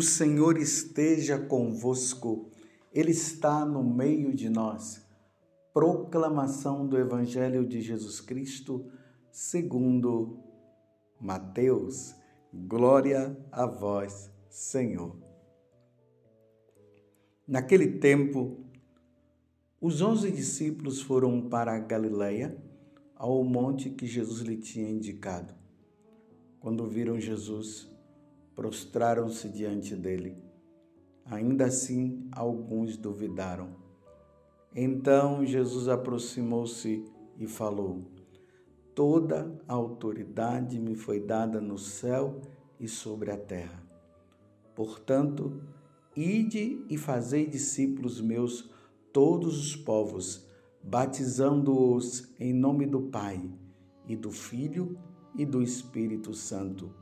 O Senhor esteja convosco, Ele está no meio de nós. Proclamação do Evangelho de Jesus Cristo, segundo Mateus. Glória a vós, Senhor. Naquele tempo, os onze discípulos foram para a Galiléia, ao monte que Jesus lhe tinha indicado. Quando viram Jesus, prostraram-se diante dele. Ainda assim, alguns duvidaram. Então Jesus aproximou-se e falou: Toda a autoridade me foi dada no céu e sobre a terra. Portanto, ide e fazei discípulos meus todos os povos, batizando-os em nome do Pai e do Filho e do Espírito Santo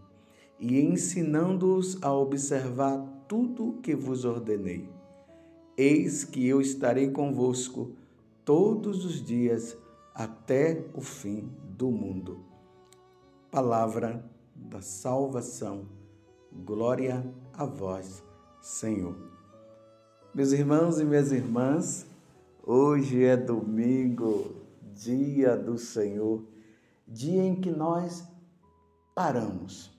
e ensinando-os a observar tudo o que vos ordenei. Eis que eu estarei convosco todos os dias até o fim do mundo. Palavra da salvação. Glória a vós, Senhor. Meus irmãos e minhas irmãs, hoje é domingo, dia do Senhor, dia em que nós paramos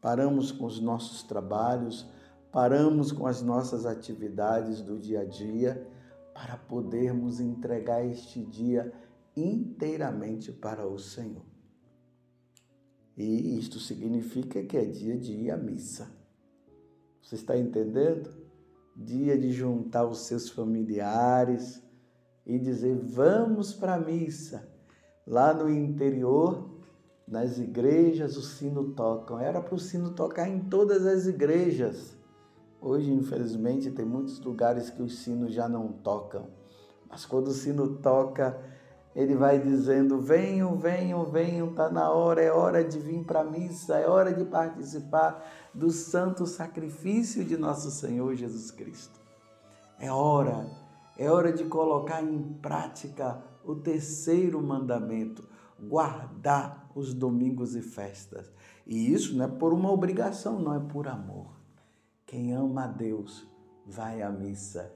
paramos com os nossos trabalhos, paramos com as nossas atividades do dia a dia para podermos entregar este dia inteiramente para o Senhor. E isto significa que é dia de ir à missa. Você está entendendo? Dia de juntar os seus familiares e dizer: vamos para a missa. Lá no interior, nas igrejas o sino tocam. Era para o sino tocar em todas as igrejas. Hoje, infelizmente, tem muitos lugares que os sinos já não tocam. Mas quando o sino toca, ele vai dizendo: venham, venham, venham, está na hora, é hora de vir para a missa, é hora de participar do santo sacrifício de nosso Senhor Jesus Cristo. É hora, é hora de colocar em prática o terceiro mandamento guardar os domingos e festas. E isso não é por uma obrigação, não é por amor. Quem ama a Deus vai à missa.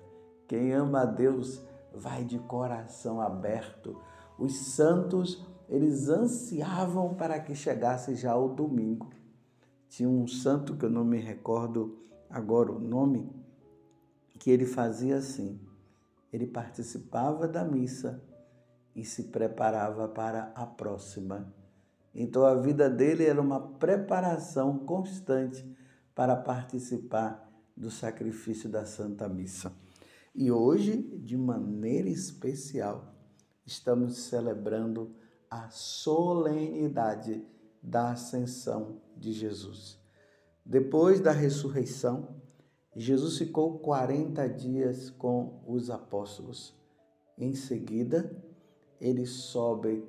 Quem ama a Deus vai de coração aberto. Os santos, eles ansiavam para que chegasse já o domingo. Tinha um santo que eu não me recordo agora o nome, que ele fazia assim. Ele participava da missa e se preparava para a próxima. Então a vida dele era uma preparação constante para participar do sacrifício da Santa Missa. E hoje, de maneira especial, estamos celebrando a solenidade da ascensão de Jesus. Depois da ressurreição, Jesus ficou 40 dias com os apóstolos. Em seguida, ele sobe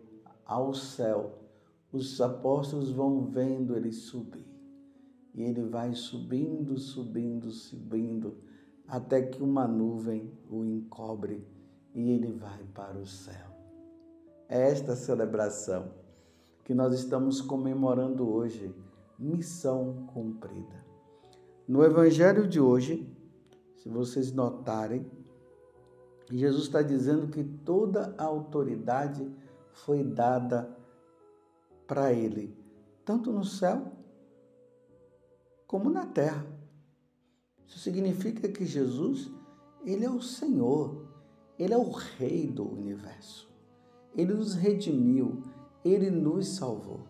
ao céu. Os apóstolos vão vendo ele subir. E ele vai subindo, subindo, subindo, até que uma nuvem o encobre e ele vai para o céu. É esta celebração que nós estamos comemorando hoje, missão cumprida. No evangelho de hoje, se vocês notarem, Jesus está dizendo que toda a autoridade foi dada para ele, tanto no céu como na terra. Isso significa que Jesus, ele é o Senhor, ele é o rei do universo. Ele nos redimiu, ele nos salvou.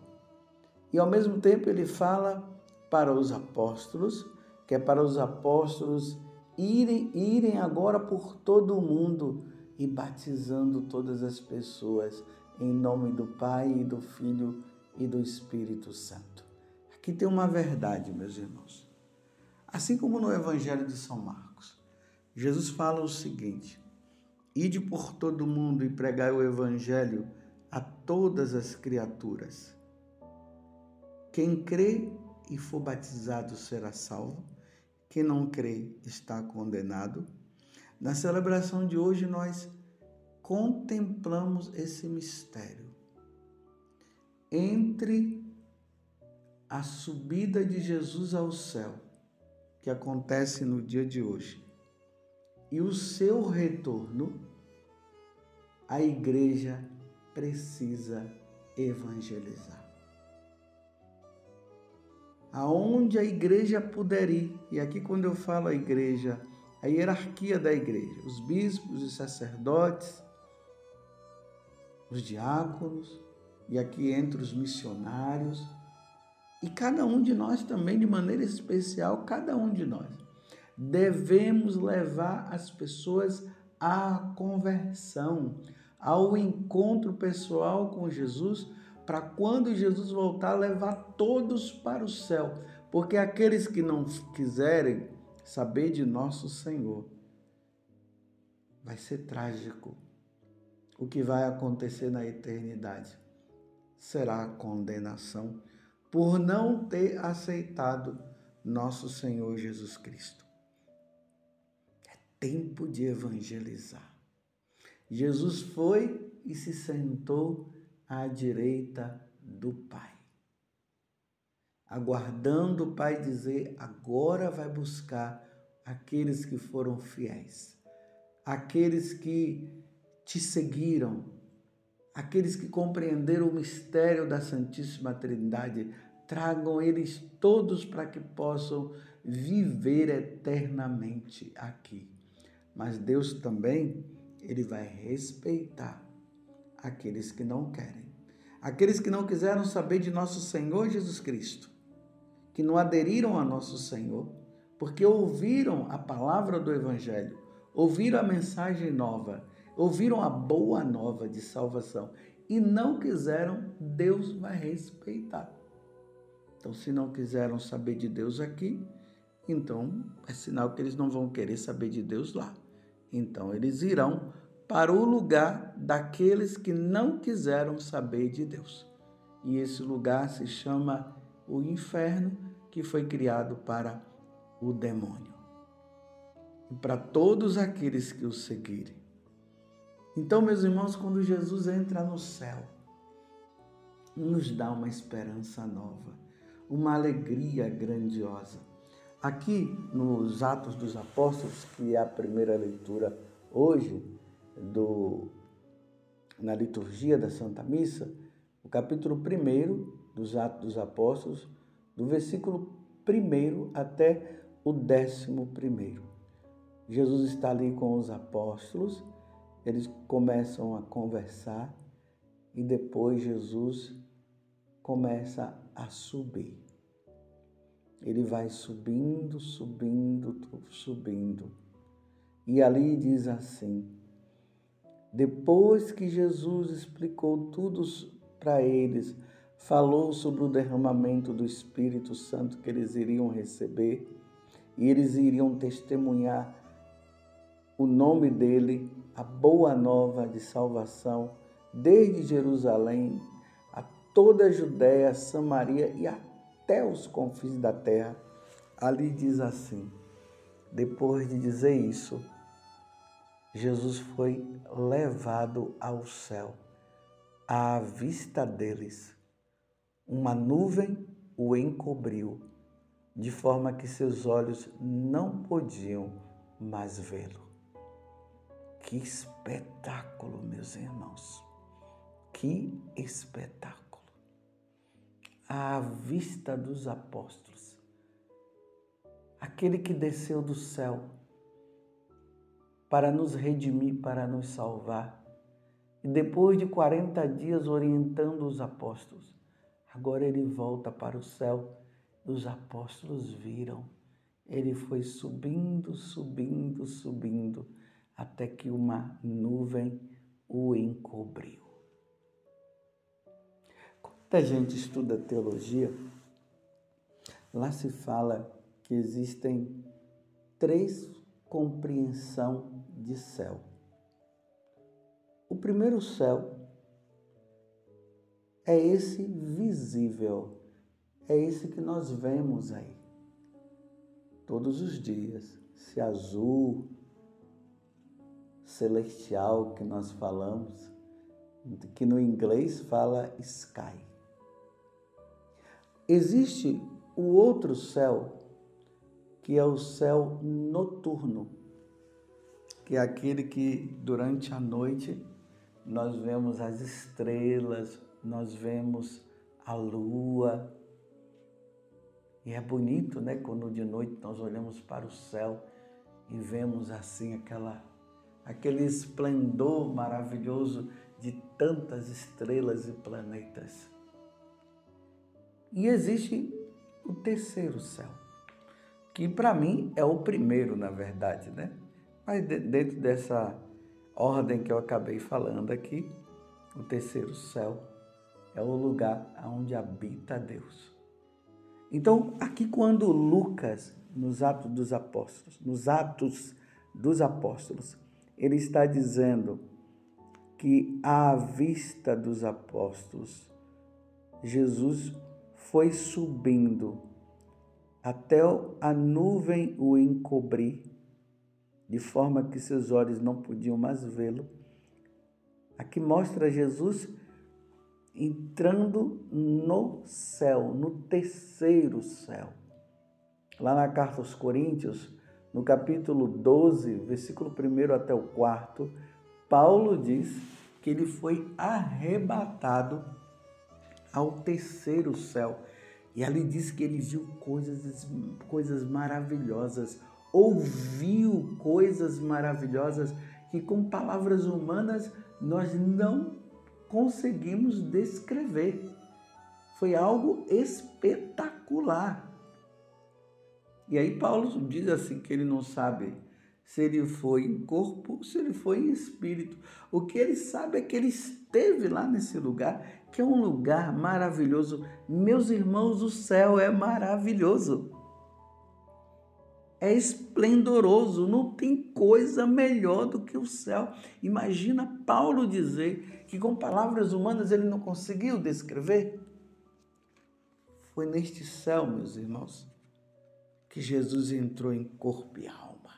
E ao mesmo tempo ele fala para os apóstolos, que é para os apóstolos irem, irem agora por todo o mundo e batizando todas as pessoas em nome do Pai e do Filho e do Espírito Santo. Aqui tem uma verdade, meus irmãos. Assim como no Evangelho de São Marcos, Jesus fala o seguinte: Ide por todo o mundo e pregai o Evangelho a todas as criaturas. Quem crê e for batizado será salvo, quem não crê está condenado. Na celebração de hoje, nós contemplamos esse mistério. Entre a subida de Jesus ao céu que acontece no dia de hoje. E o seu retorno, a igreja precisa evangelizar. Aonde a igreja puder ir, e aqui quando eu falo a igreja, a hierarquia da igreja, os bispos, os sacerdotes, os diáconos, e aqui entre os missionários, e cada um de nós também, de maneira especial, cada um de nós, devemos levar as pessoas à conversão, ao encontro pessoal com Jesus, para quando Jesus voltar, levar todos para o céu. Porque aqueles que não quiserem saber de nosso Senhor, vai ser trágico. O que vai acontecer na eternidade será a condenação por não ter aceitado nosso Senhor Jesus Cristo. É tempo de evangelizar. Jesus foi e se sentou à direita do Pai, aguardando o Pai dizer: agora vai buscar aqueles que foram fiéis, aqueles que te seguiram, aqueles que compreenderam o mistério da Santíssima Trindade, tragam eles todos para que possam viver eternamente aqui. Mas Deus também, ele vai respeitar aqueles que não querem. Aqueles que não quiseram saber de nosso Senhor Jesus Cristo, que não aderiram a nosso Senhor, porque ouviram a palavra do evangelho, ouviram a mensagem nova ouviram a boa nova de salvação e não quiseram, Deus vai respeitar. Então, se não quiseram saber de Deus aqui, então é sinal que eles não vão querer saber de Deus lá. Então, eles irão para o lugar daqueles que não quiseram saber de Deus. E esse lugar se chama o inferno, que foi criado para o demônio. E para todos aqueles que o seguirem. Então, meus irmãos, quando Jesus entra no céu, nos dá uma esperança nova, uma alegria grandiosa. Aqui nos Atos dos Apóstolos, que é a primeira leitura hoje do, na liturgia da Santa Missa, o capítulo 1 dos Atos dos Apóstolos, do versículo 1 até o 11. Jesus está ali com os apóstolos eles começam a conversar e depois Jesus começa a subir. Ele vai subindo, subindo, subindo. E ali diz assim: depois que Jesus explicou tudo para eles, falou sobre o derramamento do Espírito Santo que eles iriam receber, e eles iriam testemunhar o nome dele a boa nova de salvação desde Jerusalém a toda a Judéia, Samaria e até os confins da terra. Ali diz assim: depois de dizer isso, Jesus foi levado ao céu. À vista deles, uma nuvem o encobriu, de forma que seus olhos não podiam mais vê-lo. Que espetáculo, meus irmãos. Que espetáculo. À vista dos apóstolos. Aquele que desceu do céu para nos redimir, para nos salvar. E depois de 40 dias orientando os apóstolos, agora ele volta para o céu. Os apóstolos viram. Ele foi subindo, subindo, subindo até que uma nuvem o encobriu. Quando a gente estuda teologia, lá se fala que existem três compreensão de céu. O primeiro céu é esse visível, é esse que nós vemos aí todos os dias, se azul, celestial que nós falamos, que no inglês fala sky. Existe o outro céu, que é o céu noturno, que é aquele que durante a noite nós vemos as estrelas, nós vemos a lua. E é bonito, né, quando de noite nós olhamos para o céu e vemos assim aquela aquele esplendor maravilhoso de tantas estrelas e planetas. E existe o terceiro céu, que para mim é o primeiro, na verdade, né? Mas dentro dessa ordem que eu acabei falando aqui, o terceiro céu é o lugar onde habita Deus. Então, aqui quando Lucas, nos Atos dos Apóstolos, nos Atos dos Apóstolos, ele está dizendo que à vista dos apóstolos, Jesus foi subindo até a nuvem o encobrir, de forma que seus olhos não podiam mais vê-lo. Aqui mostra Jesus entrando no céu, no terceiro céu. Lá na carta aos Coríntios, no capítulo 12, versículo 1 até o 4, Paulo diz que ele foi arrebatado ao terceiro céu. E ali diz que ele viu coisas, coisas maravilhosas, ouviu coisas maravilhosas que com palavras humanas nós não conseguimos descrever. Foi algo espetacular. E aí Paulo diz assim que ele não sabe se ele foi em corpo, se ele foi em espírito. O que ele sabe é que ele esteve lá nesse lugar, que é um lugar maravilhoso. Meus irmãos, o céu é maravilhoso. É esplendoroso, não tem coisa melhor do que o céu. Imagina Paulo dizer que com palavras humanas ele não conseguiu descrever. Foi neste céu, meus irmãos, que Jesus entrou em corpo e alma.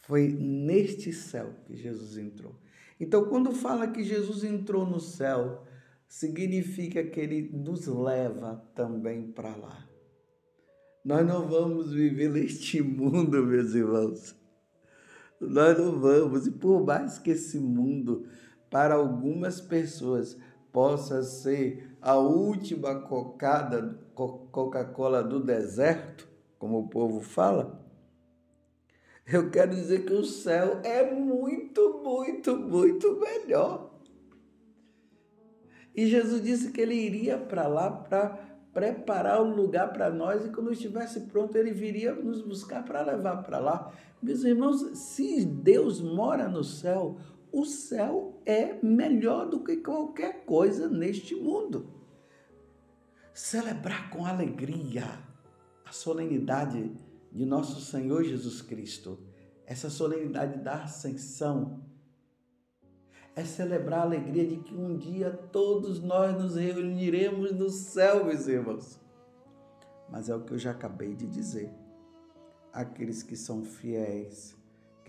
Foi neste céu que Jesus entrou. Então, quando fala que Jesus entrou no céu, significa que ele nos leva também para lá. Nós não vamos viver neste mundo, meus irmãos. Nós não vamos. E por mais que esse mundo, para algumas pessoas, possa ser a última cocada, Coca-Cola do deserto, como o povo fala, eu quero dizer que o céu é muito, muito, muito melhor. E Jesus disse que ele iria para lá para preparar o lugar para nós e quando estivesse pronto ele viria nos buscar para levar para lá. Meus irmãos, se Deus mora no céu, o céu é melhor do que qualquer coisa neste mundo. Celebrar com alegria a solenidade de nosso Senhor Jesus Cristo, essa solenidade da ascensão, é celebrar a alegria de que um dia todos nós nos reuniremos no céu, meus irmãos. Mas é o que eu já acabei de dizer. Aqueles que são fiéis,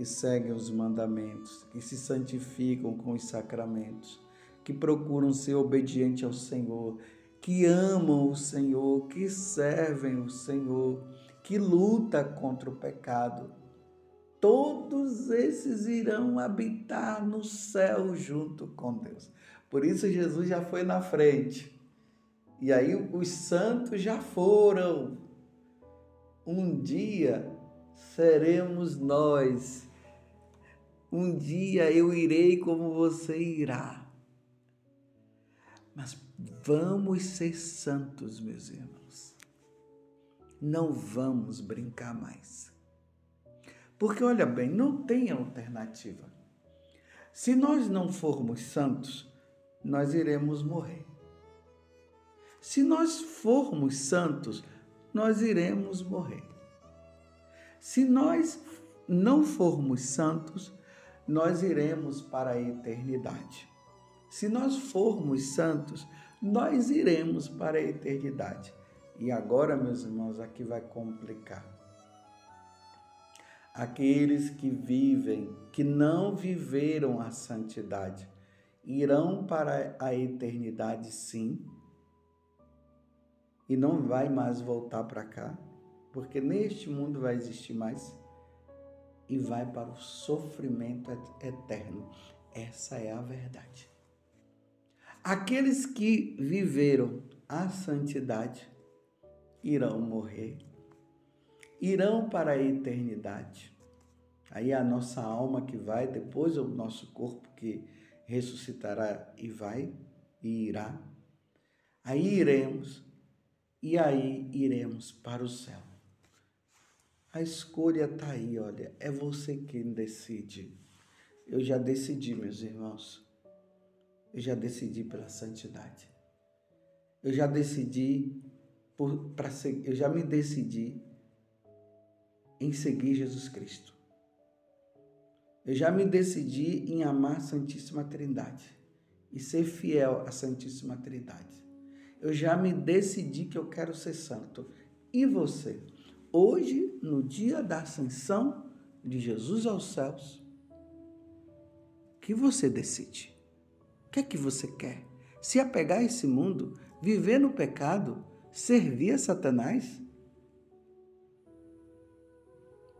que seguem os mandamentos, que se santificam com os sacramentos, que procuram ser obedientes ao Senhor, que amam o Senhor, que servem o Senhor, que luta contra o pecado. Todos esses irão habitar no céu junto com Deus. Por isso Jesus já foi na frente. E aí os santos já foram. Um dia seremos nós. Um dia eu irei como você irá. Mas vamos ser santos, meus irmãos não vamos brincar mais. Porque olha bem, não tem alternativa. Se nós não formos santos, nós iremos morrer. Se nós formos santos, nós iremos morrer. Se nós não formos santos, nós iremos para a eternidade. Se nós formos santos, nós iremos para a eternidade. E agora, meus irmãos, aqui vai complicar. Aqueles que vivem, que não viveram a santidade, irão para a eternidade, sim. e não vai mais voltar para cá, porque neste mundo vai existir mais e vai para o sofrimento eterno. Essa é a verdade. Aqueles que viveram a santidade irão morrer, irão para a eternidade. Aí é a nossa alma que vai, depois o nosso corpo que ressuscitará e vai e irá. Aí iremos, e aí iremos para o céu. A escolha está aí, olha, é você quem decide. Eu já decidi, meus irmãos. Eu já decidi pela santidade. Eu já decidi para eu já me decidi em seguir Jesus Cristo. Eu já me decidi em amar a Santíssima Trindade e ser fiel à Santíssima Trindade. Eu já me decidi que eu quero ser santo. E você? Hoje, no dia da ascensão de Jesus aos céus, que você decide? O que é que você quer? Se apegar a esse mundo, viver no pecado, servir a Satanás?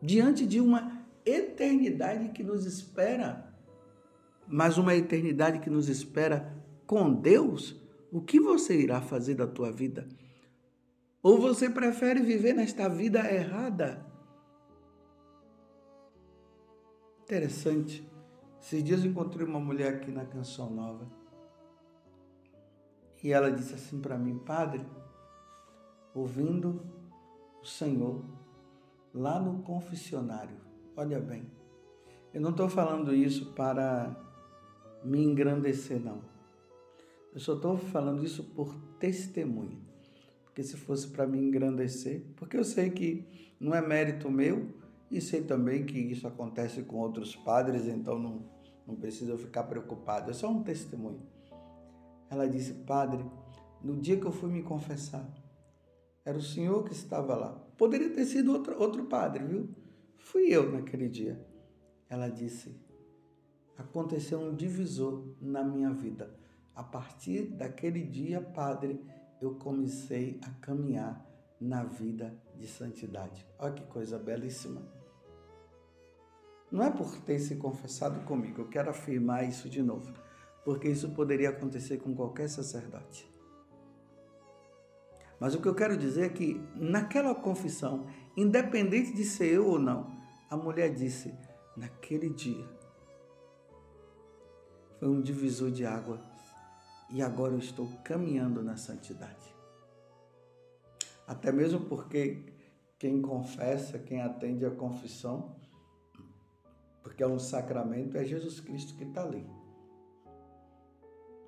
Diante de uma eternidade que nos espera, mas uma eternidade que nos espera com Deus, o que você irá fazer da tua vida? Ou você prefere viver nesta vida errada? Interessante. Esses dias eu encontrei uma mulher aqui na Canção Nova. E ela disse assim para mim, Padre, ouvindo o Senhor lá no confessionário, Olha bem, eu não estou falando isso para me engrandecer, não. Eu só estou falando isso por testemunho. Porque se fosse para me engrandecer, porque eu sei que não é mérito meu e sei também que isso acontece com outros padres, então não, não precisa eu ficar preocupado. É só um testemunho. Ela disse, padre, no dia que eu fui me confessar, era o senhor que estava lá. Poderia ter sido outro, outro padre, viu? Fui eu naquele dia. Ela disse: aconteceu um divisor na minha vida. A partir daquele dia, Padre, eu comecei a caminhar na vida de santidade. Olha que coisa belíssima. Não é por ter se confessado comigo, eu quero afirmar isso de novo, porque isso poderia acontecer com qualquer sacerdote. Mas o que eu quero dizer é que naquela confissão, independente de ser eu ou não, a mulher disse: naquele dia foi um divisor de água e agora eu estou caminhando na santidade. Até mesmo porque quem confessa, quem atende a confissão, porque é um sacramento, é Jesus Cristo que está ali.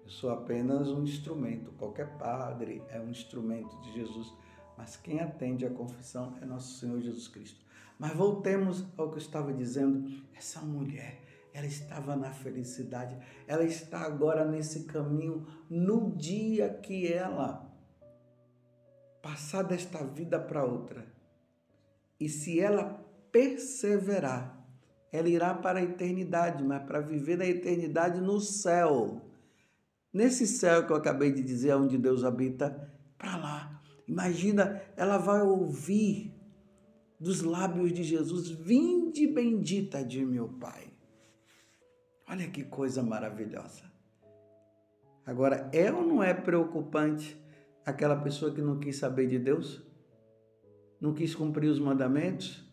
Eu sou apenas um instrumento, qualquer padre é um instrumento de Jesus, mas quem atende a confissão é nosso Senhor Jesus Cristo. Mas voltemos ao que eu estava dizendo. Essa mulher, ela estava na felicidade. Ela está agora nesse caminho no dia que ela passar desta vida para outra. E se ela perseverar, ela irá para a eternidade, mas para viver na eternidade no céu. Nesse céu que eu acabei de dizer, onde Deus habita, para lá. Imagina, ela vai ouvir dos lábios de Jesus: Vinde bendita de meu Pai. Olha que coisa maravilhosa. Agora, é ou não é preocupante aquela pessoa que não quis saber de Deus? Não quis cumprir os mandamentos?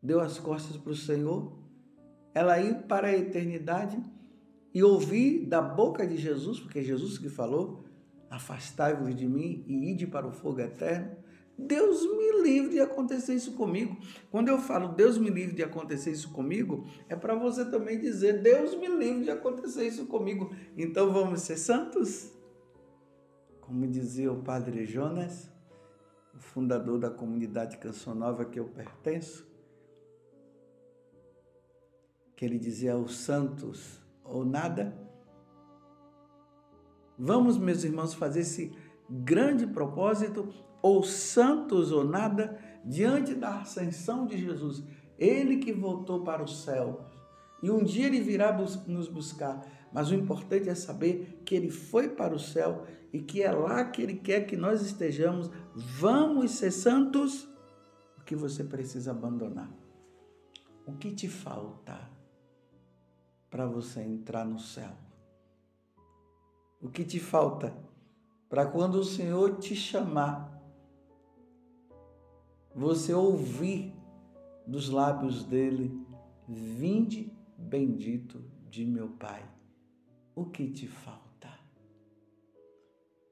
Deu as costas para o Senhor? Ela ir para a eternidade e ouvir da boca de Jesus, porque é Jesus que falou: Afastai-vos de mim e ide para o fogo eterno. Deus me livre de acontecer isso comigo. Quando eu falo Deus me livre de acontecer isso comigo, é para você também dizer Deus me livre de acontecer isso comigo. Então vamos ser santos? Como dizia o padre Jonas, o fundador da comunidade Canção Nova que eu pertenço, que ele dizia os santos ou nada. Vamos, meus irmãos, fazer esse grande propósito ou santos ou nada, diante da ascensão de Jesus, ele que voltou para o céu. E um dia ele virá nos buscar, Mas o importante é saber que ele foi para o céu e que é lá que ele quer que nós estejamos. Vamos ser santos. O que você precisa abandonar? O que te falta para você entrar no céu? O que te falta para quando o Senhor te chamar, você ouvir dos lábios dele: Vinde bendito de meu Pai. O que te falta?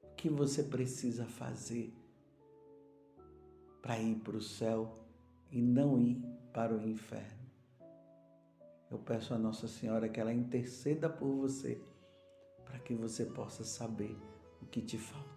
O que você precisa fazer para ir para o céu e não ir para o inferno? Eu peço a Nossa Senhora que ela interceda por você, para que você possa saber o que te falta.